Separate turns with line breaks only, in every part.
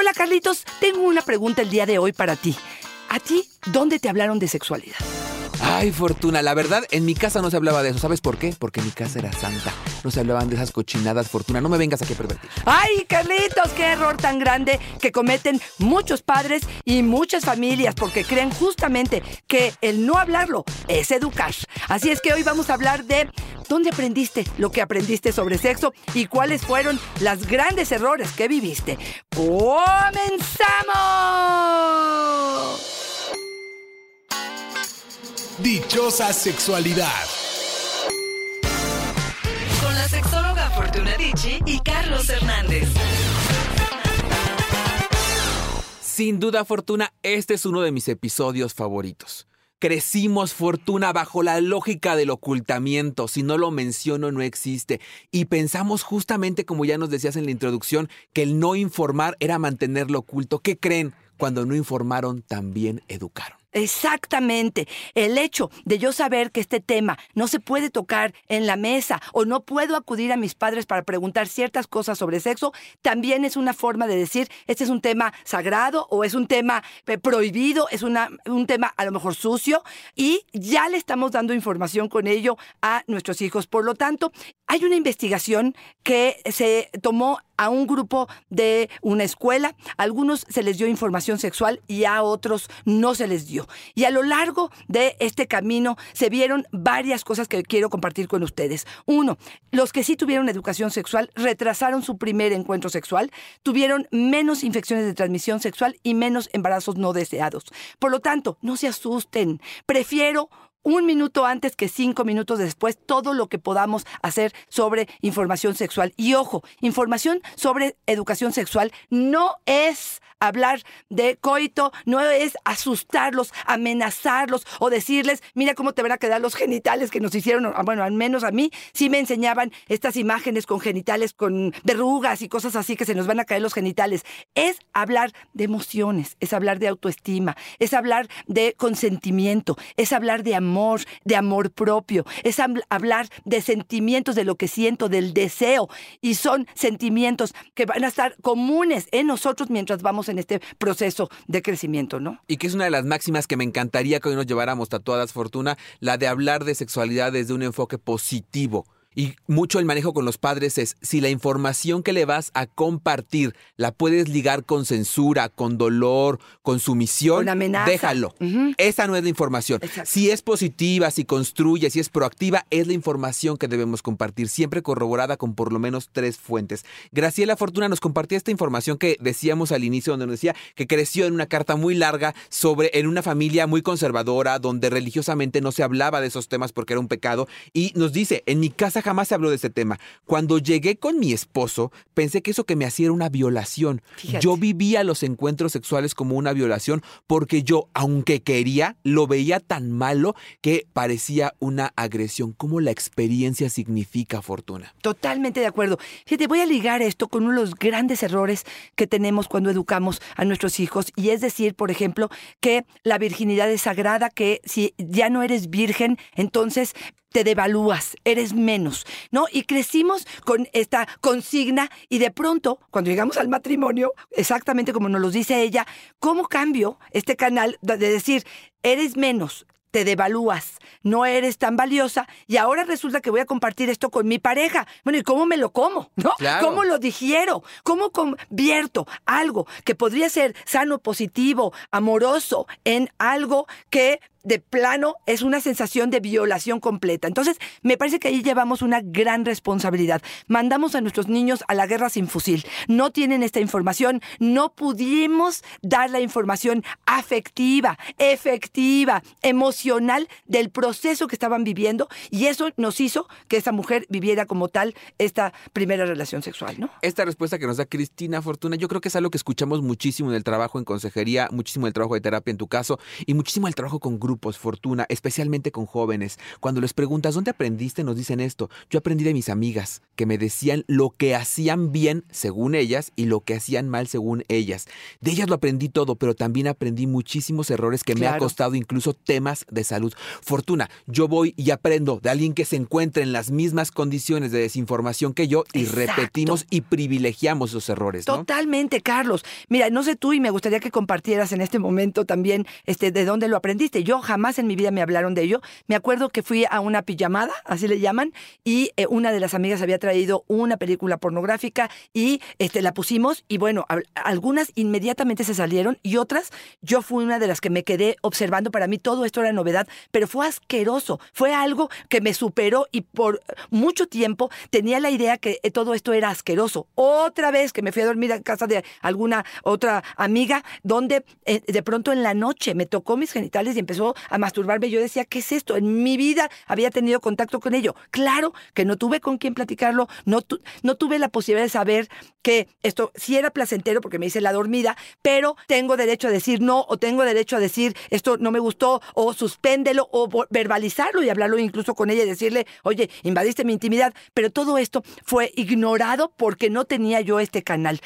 Hola Carlitos, tengo una pregunta el día de hoy para ti. ¿A ti dónde te hablaron de sexualidad?
Ay, Fortuna, la verdad, en mi casa no se hablaba de eso. ¿Sabes por qué? Porque mi casa era santa. No se hablaban de esas cochinadas, Fortuna. No me vengas aquí a pervertir.
Ay, Carlitos, qué error tan grande que cometen muchos padres y muchas familias porque creen justamente que el no hablarlo es educar. Así es que hoy vamos a hablar de dónde aprendiste lo que aprendiste sobre sexo y cuáles fueron los grandes errores que viviste. ¡Comenzamos!
Dichosa sexualidad.
Con la sexóloga Fortuna Dicci y Carlos Hernández.
Sin duda, Fortuna, este es uno de mis episodios favoritos. Crecimos fortuna bajo la lógica del ocultamiento. Si no lo menciono, no existe. Y pensamos justamente, como ya nos decías en la introducción, que el no informar era mantenerlo oculto. ¿Qué creen? Cuando no informaron, también educaron.
Exactamente. El hecho de yo saber que este tema no se puede tocar en la mesa o no puedo acudir a mis padres para preguntar ciertas cosas sobre sexo, también es una forma de decir, este es un tema sagrado o es un tema eh, prohibido, es una, un tema a lo mejor sucio y ya le estamos dando información con ello a nuestros hijos. Por lo tanto, hay una investigación que se tomó a un grupo de una escuela, a algunos se les dio información sexual y a otros no se les dio. Y a lo largo de este camino se vieron varias cosas que quiero compartir con ustedes. Uno, los que sí tuvieron educación sexual retrasaron su primer encuentro sexual, tuvieron menos infecciones de transmisión sexual y menos embarazos no deseados. Por lo tanto, no se asusten. Prefiero un minuto antes que cinco minutos después todo lo que podamos hacer sobre información sexual. Y ojo, información sobre educación sexual no es hablar de coito, no es asustarlos, amenazarlos o decirles, mira cómo te van a quedar los genitales que nos hicieron, bueno, al menos a mí sí me enseñaban estas imágenes con genitales, con verrugas y cosas así que se nos van a caer los genitales. Es hablar de emociones, es hablar de autoestima, es hablar de consentimiento, es hablar de amor de amor propio, es hablar de sentimientos, de lo que siento, del deseo. Y son sentimientos que van a estar comunes en nosotros mientras vamos en este proceso de crecimiento, ¿no?
Y que es una de las máximas que me encantaría que hoy nos lleváramos tatuadas, Fortuna, la de hablar de sexualidad desde un enfoque positivo y mucho el manejo con los padres es si la información que le vas a compartir la puedes ligar con censura, con dolor, con sumisión, déjalo. Esa no es la información. Si es positiva, si construye, si es proactiva, es la información que debemos compartir, siempre corroborada con por lo menos tres fuentes. Graciela Fortuna nos compartía esta información que decíamos al inicio, donde nos decía que creció en una carta muy larga sobre en una familia muy conservadora, donde religiosamente no se hablaba de esos temas porque era un pecado, y nos dice, en mi casa jamás se habló de ese tema. Cuando llegué con mi esposo, pensé que eso que me hacía era una violación. Yo vivía los encuentros sexuales como una violación porque yo, aunque quería, lo veía tan malo que parecía una agresión. ¿Cómo la experiencia significa fortuna?
Totalmente de acuerdo. Fíjate, voy a ligar esto con uno de los grandes errores que tenemos cuando educamos a nuestros hijos y es decir, por ejemplo, que la virginidad es sagrada, que si ya no eres virgen, entonces te devalúas, eres menos, ¿no? Y crecimos con esta consigna y de pronto, cuando llegamos al matrimonio, exactamente como nos lo dice ella, ¿cómo cambio este canal de decir, eres menos, te devalúas, no eres tan valiosa y ahora resulta que voy a compartir esto con mi pareja. Bueno, ¿y cómo me lo como? ¿No? ¿Cómo lo digiero? ¿Cómo convierto algo que podría ser sano, positivo, amoroso en algo que de plano es una sensación de violación completa. Entonces, me parece que ahí llevamos una gran responsabilidad. Mandamos a nuestros niños a la guerra sin fusil. No tienen esta información, no pudimos dar la información afectiva, efectiva, emocional del proceso que estaban viviendo y eso nos hizo que esa mujer viviera como tal esta primera relación sexual, ¿no?
Esta respuesta que nos da Cristina Fortuna, yo creo que es algo que escuchamos muchísimo en el trabajo en consejería, muchísimo el trabajo de terapia en tu caso y muchísimo el trabajo con grupos grupos, Fortuna, especialmente con jóvenes. Cuando les preguntas, ¿dónde aprendiste? Nos dicen esto. Yo aprendí de mis amigas, que me decían lo que hacían bien según ellas y lo que hacían mal según ellas. De ellas lo aprendí todo, pero también aprendí muchísimos errores que me ha costado incluso temas de salud. Fortuna, yo voy y aprendo de alguien que se encuentra en las mismas condiciones de desinformación que yo y
Exacto.
repetimos y privilegiamos esos errores, ¿no?
Totalmente, Carlos. Mira, no sé tú y me gustaría que compartieras en este momento también este, de dónde lo aprendiste. Yo jamás en mi vida me hablaron de ello. Me acuerdo que fui a una pijamada, así le llaman, y eh, una de las amigas había traído una película pornográfica y este, la pusimos y bueno, al- algunas inmediatamente se salieron y otras yo fui una de las que me quedé observando. Para mí todo esto era novedad, pero fue asqueroso. Fue algo que me superó y por mucho tiempo tenía la idea que eh, todo esto era asqueroso. Otra vez que me fui a dormir a casa de alguna otra amiga, donde eh, de pronto en la noche me tocó mis genitales y empezó a masturbarme. Yo decía, ¿qué es esto? En mi vida había tenido contacto con ello. Claro que no tuve con quién platicarlo, no, tu- no tuve la posibilidad de saber que esto sí era placentero porque me hice la dormida, pero tengo derecho a decir no o tengo derecho a decir esto no me gustó o suspéndelo o verbalizarlo y hablarlo incluso con ella y decirle, oye, invadiste mi intimidad, pero todo esto fue ignorado porque no tenía yo este canal.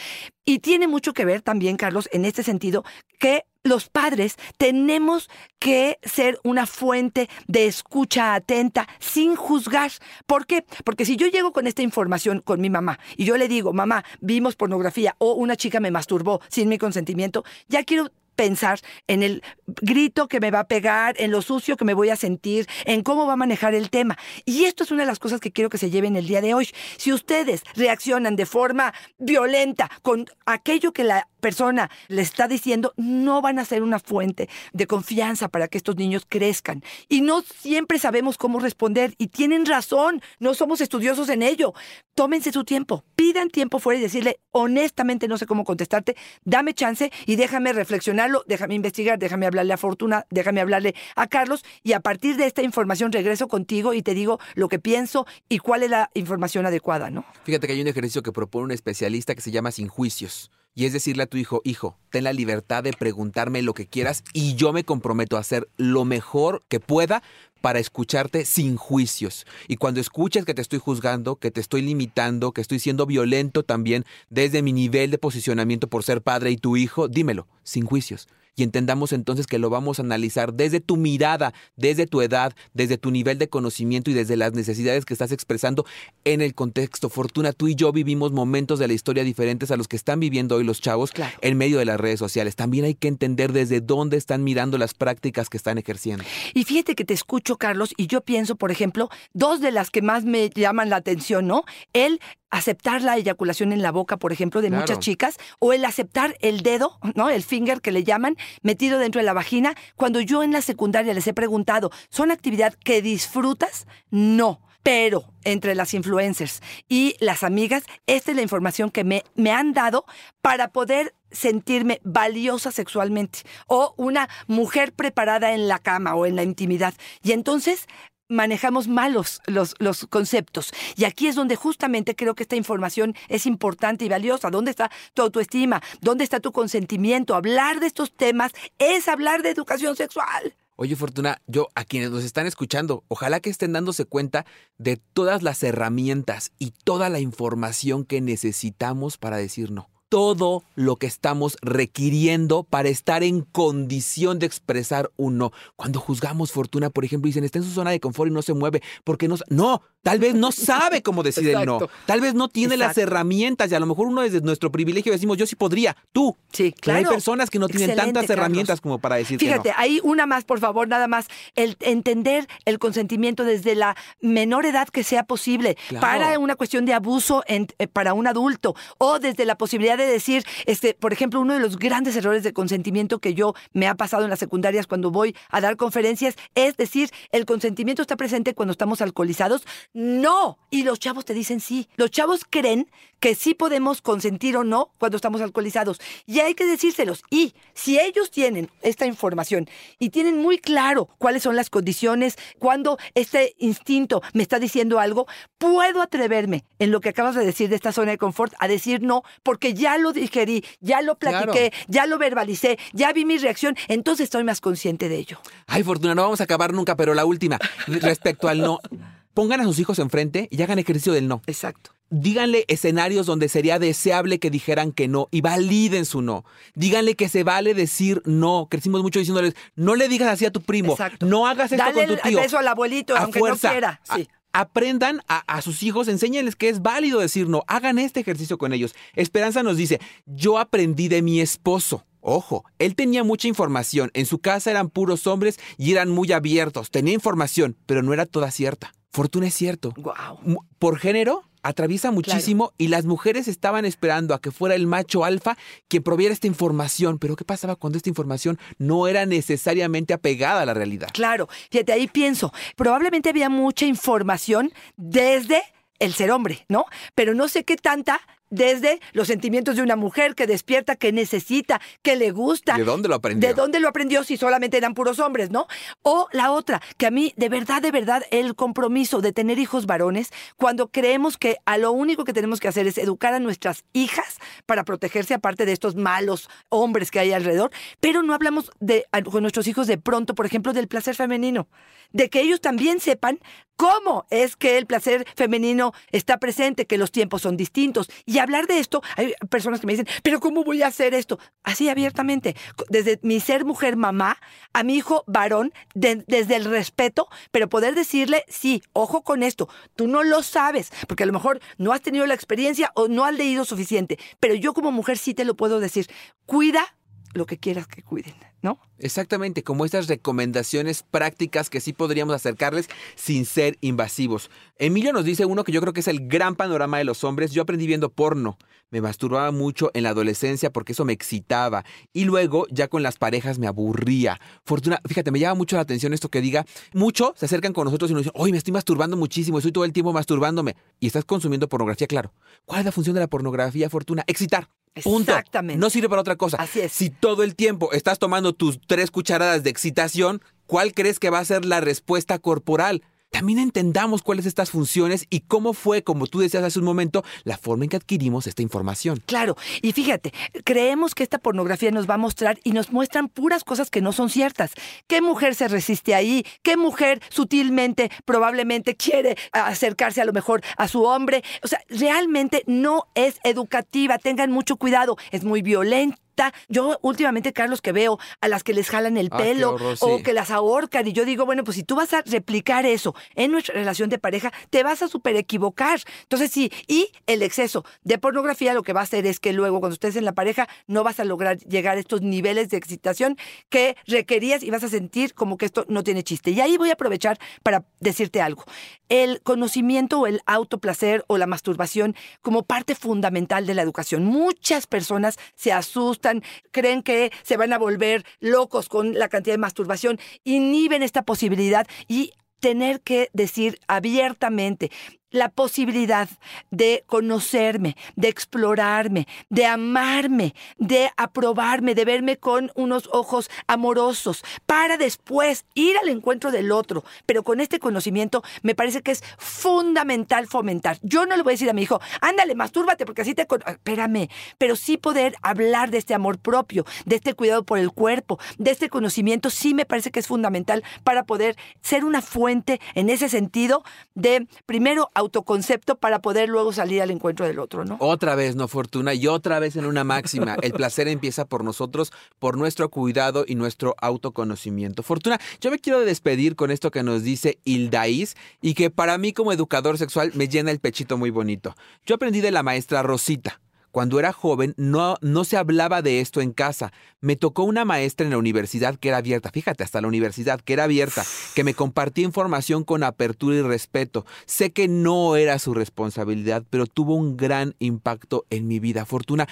Y tiene mucho que ver también, Carlos, en este sentido, que los padres tenemos que ser una fuente de escucha atenta sin juzgar. ¿Por qué? Porque si yo llego con esta información con mi mamá y yo le digo, mamá, vimos pornografía o una chica me masturbó sin mi consentimiento, ya quiero pensar en el grito que me va a pegar, en lo sucio que me voy a sentir, en cómo va a manejar el tema. Y esto es una de las cosas que quiero que se lleven el día de hoy. Si ustedes reaccionan de forma violenta con aquello que la persona le está diciendo, no van a ser una fuente de confianza para que estos niños crezcan. Y no siempre sabemos cómo responder y tienen razón, no somos estudiosos en ello. Tómense su tiempo, pidan tiempo fuera y decirle, honestamente no sé cómo contestarte, dame chance y déjame reflexionarlo, déjame investigar, déjame hablarle a Fortuna, déjame hablarle a Carlos y a partir de esta información regreso contigo y te digo lo que pienso y cuál es la información adecuada, ¿no?
Fíjate que hay un ejercicio que propone un especialista que se llama sin juicios. Y es decirle a tu hijo, hijo, ten la libertad de preguntarme lo que quieras y yo me comprometo a hacer lo mejor que pueda para escucharte sin juicios. Y cuando escuches que te estoy juzgando, que te estoy limitando, que estoy siendo violento también desde mi nivel de posicionamiento por ser padre y tu hijo, dímelo, sin juicios. Y entendamos entonces que lo vamos a analizar desde tu mirada, desde tu edad, desde tu nivel de conocimiento y desde las necesidades que estás expresando en el contexto. Fortuna, tú y yo vivimos momentos de la historia diferentes a los que están viviendo hoy los chavos
Claro.
en medio de las redes sociales. También hay que entender desde dónde están mirando las prácticas que están ejerciendo.
Y fíjate que te escucho, Carlos, y yo pienso, por ejemplo, dos de las que más me llaman la atención, ¿no? El aceptar la eyaculación en la boca, por ejemplo, de
Claro.
muchas chicas, o el aceptar el dedo, ¿no? El finger que le llaman, metido dentro de la vagina. Cuando yo en la secundaria les he preguntado, ¿son actividad que disfrutas? No. Pero entre las influencers y las amigas, esta es la información que me, me han dado para poder sentirme valiosa sexualmente o una mujer preparada en la cama o en la intimidad. Y entonces manejamos mal los, los, los conceptos. Y aquí es donde justamente creo que esta información es importante y valiosa. ¿Dónde está tu autoestima? ¿Dónde está tu consentimiento? Hablar de estos temas es hablar de educación sexual.
Oye, Fortuna, yo a quienes nos están escuchando, ojalá que estén dándose cuenta de todas las herramientas y toda la información que necesitamos para decir no. Todo lo que estamos requiriendo para estar en condición de expresar un no. Cuando juzgamos Fortuna, por ejemplo, dicen, está en su zona de confort y no se mueve, porque no... sa-". No, tal vez no sabe cómo decir el no. Tal vez no tiene las herramientas y a lo mejor uno desde nuestro privilegio decimos, yo sí podría, tú.
Sí,
Pero hay
claro.
personas que no tienen tantas
Carlos.
herramientas como para decir que no.
Fíjate, ahí una más, por favor, nada más. El entender el consentimiento desde la menor edad que sea posible
Claro.
para una cuestión de abuso en- eh, para un adulto o desde la posibilidad de decir, este, por ejemplo, uno de los grandes errores de consentimiento que yo me ha pasado en las secundarias cuando voy a dar conferencias es decir, el consentimiento está presente cuando estamos alcoholizados. No. Y los chavos te dicen sí. Los chavos creen que sí podemos consentir o no cuando estamos alcoholizados. Y hay que decírselos. Y si ellos tienen esta información y tienen muy claro cuáles son las condiciones, cuando este instinto me está diciendo algo, puedo atreverme en lo que acabas de decir de esta zona de confort a decir no, porque ya ya lo digerí, ya lo platiqué, ya lo verbalicé, ya vi mi reacción, entonces estoy más consciente de ello.
Ay, Fortuna, no vamos a acabar nunca, pero la última, respecto al no. Pongan a sus hijos enfrente y hagan ejercicio del no.
Exacto.
Díganle escenarios donde sería deseable que dijeran que no y validen su no. Díganle que se vale decir no. Crecimos mucho diciéndoles, no le digas así a tu primo,
Exacto.
no hagas esto
Dale
con tu tío.
beso al abuelito,
a
aunque
fuerza.
no quiera. Sí.
Aprendan a, a sus hijos, enséñenles que es válido decir no. Hagan este ejercicio con ellos. Esperanza nos dice, yo aprendí de mi esposo. Ojo, él tenía mucha información. En su casa eran puros hombres y eran muy abiertos. Tenía información, pero no era toda cierta. Fortuna es cierto.
Wow.
Por género, atraviesa muchísimo y las mujeres estaban esperando a que fuera el macho alfa quien proviera esta información. Pero ¿qué pasaba cuando esta información no era necesariamente apegada a la realidad?
Claro, fíjate, ahí pienso, probablemente había mucha información desde el ser hombre, ¿no? Pero no sé qué tanta desde los sentimientos de una mujer que despierta, que necesita, que le gusta.
¿De dónde lo aprendió?
¿De dónde lo aprendió si solamente eran puros hombres, no? O la otra, que a mí, de verdad, de verdad, el compromiso de tener hijos varones, cuando creemos que a lo único que tenemos que hacer es educar a nuestras hijas para protegerse aparte de estos malos hombres que hay alrededor, pero no hablamos de, con nuestros hijos de pronto, por ejemplo, del placer femenino, de que ellos también sepan cómo es que el placer femenino está presente, que los tiempos son distintos. Y hablar de esto, hay personas que me dicen, pero ¿cómo voy a hacer esto? Así abiertamente, desde mi ser mujer mamá a mi hijo varón, de- desde el respeto, pero poder decirle, sí, ojo con esto, tú no lo sabes, porque a lo mejor no has tenido la experiencia o no has leído suficiente, pero yo como mujer sí te lo puedo decir, cuida lo que quieras que cuiden, ¿no?
Exactamente, como estas recomendaciones prácticas que sí podríamos acercarles sin ser invasivos. Emilio nos dice uno que yo creo que es el gran panorama de los hombres. Yo aprendí viendo porno. Me masturbaba mucho en la adolescencia porque eso me excitaba. Y luego, ya con las parejas, me aburría. Fortuna, fíjate, me llama mucho la atención esto que diga. Mucho se acercan con nosotros y nos dicen, oye, me estoy masturbando muchísimo, estoy todo el tiempo masturbándome. Y estás consumiendo pornografía, claro. ¿Cuál es la función de la pornografía, Fortuna? Excitar. Punto.
Exactamente.
No sirve para otra cosa.
Así es.
Si todo el tiempo estás tomando tus tres cucharadas de excitación, ¿cuál crees que va a ser la respuesta corporal? También entendamos cuáles estas funciones y cómo fue, como tú decías hace un momento, la forma en que adquirimos esta información.
Claro, y fíjate, creemos que esta pornografía nos va a mostrar y nos muestran puras cosas que no son ciertas. ¿Qué mujer se resiste ahí? ¿Qué mujer sutilmente, probablemente quiere acercarse a lo mejor a su hombre? O sea, realmente no es educativa, tengan mucho cuidado, es muy violenta. Yo últimamente, Carlos, que veo a las que les jalan el
Ah,
pelo
horror,
o que las ahorcan y yo digo, bueno, pues si tú vas a replicar eso en nuestra relación de pareja, te vas a súper equivocar. Entonces sí, y el exceso de pornografía lo que va a hacer es que luego cuando estés en la pareja no vas a lograr llegar a estos niveles de excitación que requerías y vas a sentir como que esto no tiene chiste. Y ahí voy a aprovechar para decirte algo. El conocimiento o el autoplacer o la masturbación como parte fundamental de la educación. Muchas personas se asustan, creen que se van a volver locos con la cantidad de masturbación, inhiben esta posibilidad y tener que decir abiertamente la posibilidad de conocerme, de explorarme, de amarme, de aprobarme, de verme con unos ojos amorosos, para después ir al encuentro del otro. Pero con este conocimiento me parece que es fundamental fomentar. Yo no le voy a decir a mi hijo, ándale, mastúrbate, porque así te... con-". Espérame, pero sí poder hablar de este amor propio, de este cuidado por el cuerpo, de este conocimiento, sí me parece que es fundamental para poder ser una fuente en ese sentido de, primero, autoconcepto para poder luego salir al encuentro del otro, ¿no?
Otra vez, no fortuna, y otra vez en una máxima. El placer empieza por nosotros, por nuestro cuidado y nuestro autoconocimiento. Fortuna, yo me quiero despedir con esto que nos dice Hildaís y que para mí como educador sexual me llena el pechito muy bonito. Yo aprendí de la maestra Rosita. Cuando era joven no, no se hablaba de esto en casa. Me tocó una maestra en la universidad que era abierta, fíjate, hasta la universidad que era abierta, que me compartía información con apertura y respeto. Sé que no era su responsabilidad, pero tuvo un gran impacto en mi vida. Fortuna,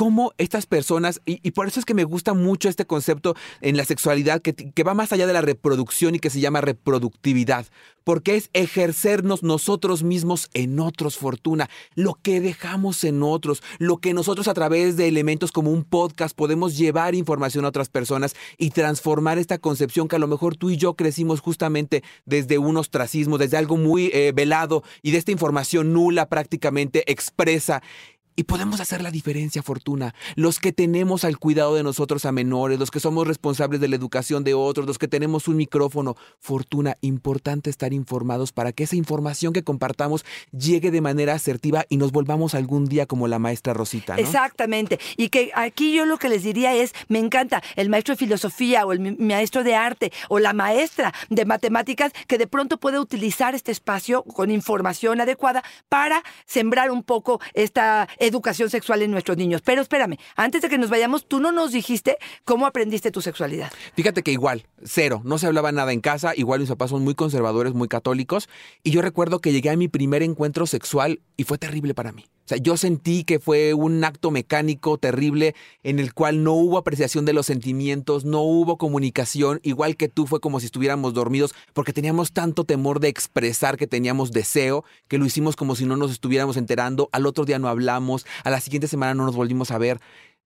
cómo estas personas, y, por eso es que me gusta mucho este concepto en la sexualidad que, que va más allá de la reproducción y que se llama reproductividad, porque es ejercernos nosotros mismos en otros, Fortuna, lo que dejamos en otros, lo que nosotros a través de elementos como un podcast podemos llevar información a otras personas y transformar esta concepción que a lo mejor tú y yo crecimos justamente desde un ostracismo, desde algo muy eh, velado y de esta información nula prácticamente expresa Y podemos hacer la diferencia, Fortuna. Los que tenemos al cuidado de nosotros a menores, los que somos responsables de la educación de otros, los que tenemos un micrófono. Fortuna, importante estar informados para que esa información que compartamos llegue de manera asertiva y nos volvamos algún día como la maestra Rosita.
Exactamente. Y que aquí yo lo que les diría es, me encanta el maestro de filosofía o el maestro de arte o la maestra de matemáticas que de pronto puede utilizar este espacio con información adecuada para sembrar un poco esta educación sexual en nuestros niños. Pero espérame, antes de que nos vayamos, tú no nos dijiste cómo aprendiste tu sexualidad.
Fíjate que igual, cero, no se hablaba nada en casa, igual mis papás son muy conservadores, muy católicos, y yo recuerdo que llegué a mi primer encuentro sexual y fue terrible para mí. Sea, yo sentí que fue un acto mecánico terrible en el cual no hubo apreciación de los sentimientos, no hubo comunicación, igual que tú fue como si estuviéramos dormidos, porque teníamos tanto temor de expresar que teníamos deseo, que lo hicimos como si no nos estuviéramos enterando, al otro día no hablamos, a la siguiente semana no nos volvimos a ver.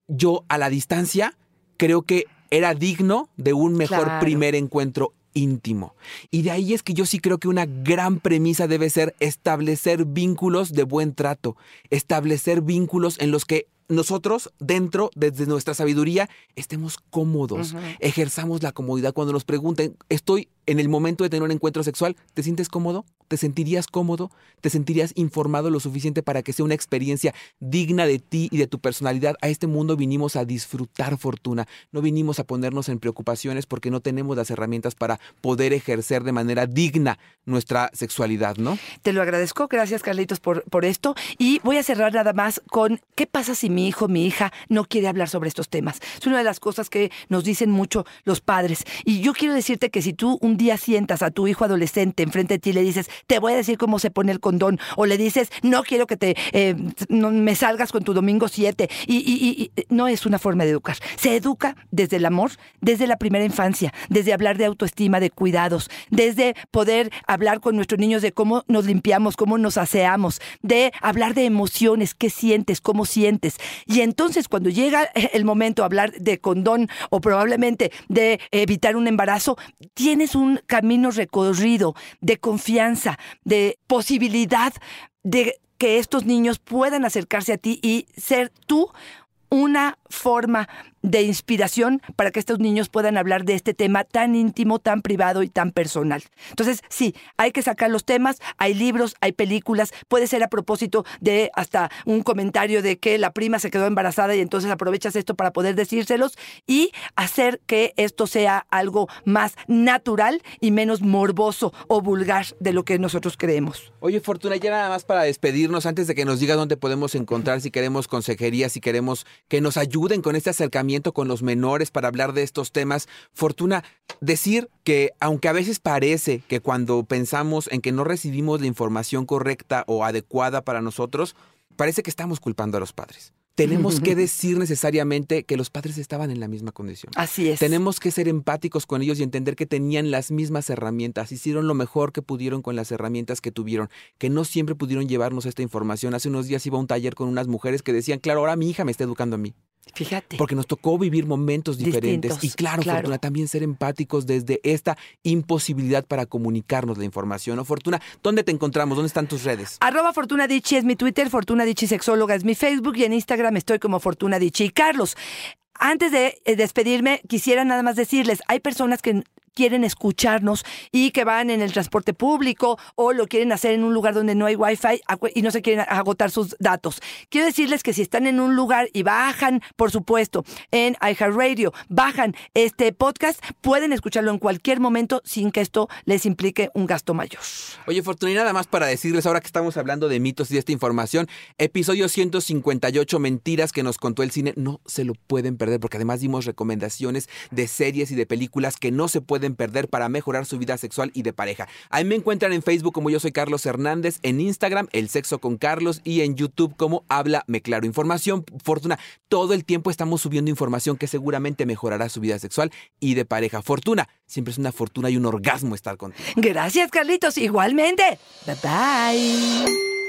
Yo a la distancia creo que era digno de un mejor
Claro.
primer encuentro íntimo. Y de ahí es que yo sí creo que una gran premisa debe ser establecer vínculos de buen trato, establecer vínculos en los que nosotros dentro, desde nuestra sabiduría, estemos cómodos, ejerzamos la comodidad. Cuando nos pregunten, estoy en el momento de tener un encuentro sexual, ¿te sientes cómodo? ¿Te sentirías cómodo? ¿Te sentirías informado lo suficiente para que sea una experiencia digna de ti y de tu personalidad? A este mundo vinimos a disfrutar fortuna, no vinimos a ponernos en preocupaciones porque no tenemos las herramientas para poder ejercer de manera digna nuestra sexualidad, ¿no?
Te lo agradezco, gracias Carlitos por, por esto. Y voy a cerrar nada más con qué pasa si mi hijo, mi hija no quiere hablar sobre estos temas. Es una de las cosas que nos dicen mucho los padres. Y yo quiero decirte que si tú un día sientas a tu hijo adolescente enfrente de ti y le dices, te voy a decir cómo se pone el condón, o le dices, no quiero que te eh, no me salgas con tu domingo 7, y, y- no es una forma de educar. Se educa desde el amor, desde la primera infancia, desde hablar de autoestima, de cuidados, desde poder hablar con nuestros niños de cómo nos limpiamos, cómo nos aseamos, de hablar de emociones, qué sientes, cómo sientes. Y entonces cuando llega el momento de hablar de condón o probablemente de evitar un embarazo, tienes un camino recorrido de confianza, de posibilidad de que estos niños puedan acercarse a ti y ser tú una forma de inspiración para que estos niños puedan hablar de este tema tan íntimo, tan privado y tan personal. Entonces, sí, hay que sacar los temas, hay libros, hay películas, puede ser a propósito de hasta un comentario de que la prima se quedó embarazada y entonces aprovechas esto para poder decírselos y hacer que esto sea algo más natural y menos morboso o vulgar de lo que nosotros creemos.
Oye, Fortuna, ya nada más para despedirnos, antes de que nos digas dónde podemos encontrar, si queremos consejería, si queremos que nos ayuden con este acercamiento con los menores para hablar de estos temas. Fortuna, decir que aunque a veces parece que cuando pensamos en que no recibimos la información correcta o adecuada para nosotros, parece que estamos culpando a los padres. Tenemos que decir necesariamente que los padres estaban en la misma condición.
Así es.
Tenemos que ser empáticos con ellos y entender que tenían las mismas herramientas, hicieron lo mejor que pudieron con las herramientas que tuvieron, que no siempre pudieron llevarnos esta información. Hace unos días iba a un taller con unas mujeres que decían, claro, ahora mi hija me está educando a mí,
Fíjate.
porque nos tocó vivir momentos diferentes.
Distintos,
y claro,
claro.
Fortuna, también ser empáticos desde esta imposibilidad para comunicarnos la información. ¿No, Fortuna? ¿Dónde te encontramos? ¿Dónde están tus redes?
Arroba Fortuna Dichi es mi Twitter, Fortuna Dichi Sexóloga es mi Facebook y en Instagram estoy como Fortuna Dichi. Y Carlos, antes de eh, despedirme, quisiera nada más decirles, hay personas que quieren escucharnos y que van en el transporte público o lo quieren hacer en un lugar donde no hay wifi acu- y no se quieren agotar sus datos. Quiero decirles que si están en un lugar y bajan, por supuesto, en iHeartRadio, bajan este podcast, pueden escucharlo en cualquier momento sin que esto les implique un gasto mayor.
Oye, Fortuna, y nada más para decirles, ahora que estamos hablando de mitos y de esta información, episodio 158, mentiras que nos contó el cine, no se lo pueden perder, porque además dimos recomendaciones de series y de películas que no se perder para mejorar su vida sexual y de pareja. Ahí me encuentran en Facebook como yo soy Carlos Hernández, en Instagram, El Sexo con Carlos, y en YouTube como Háblame Claro. Información, Fortuna, todo el tiempo estamos subiendo información que seguramente mejorará su vida sexual y de pareja. Fortuna, siempre es una fortuna y un orgasmo estar contigo.
Gracias, Carlitos. Igualmente. Bye bye.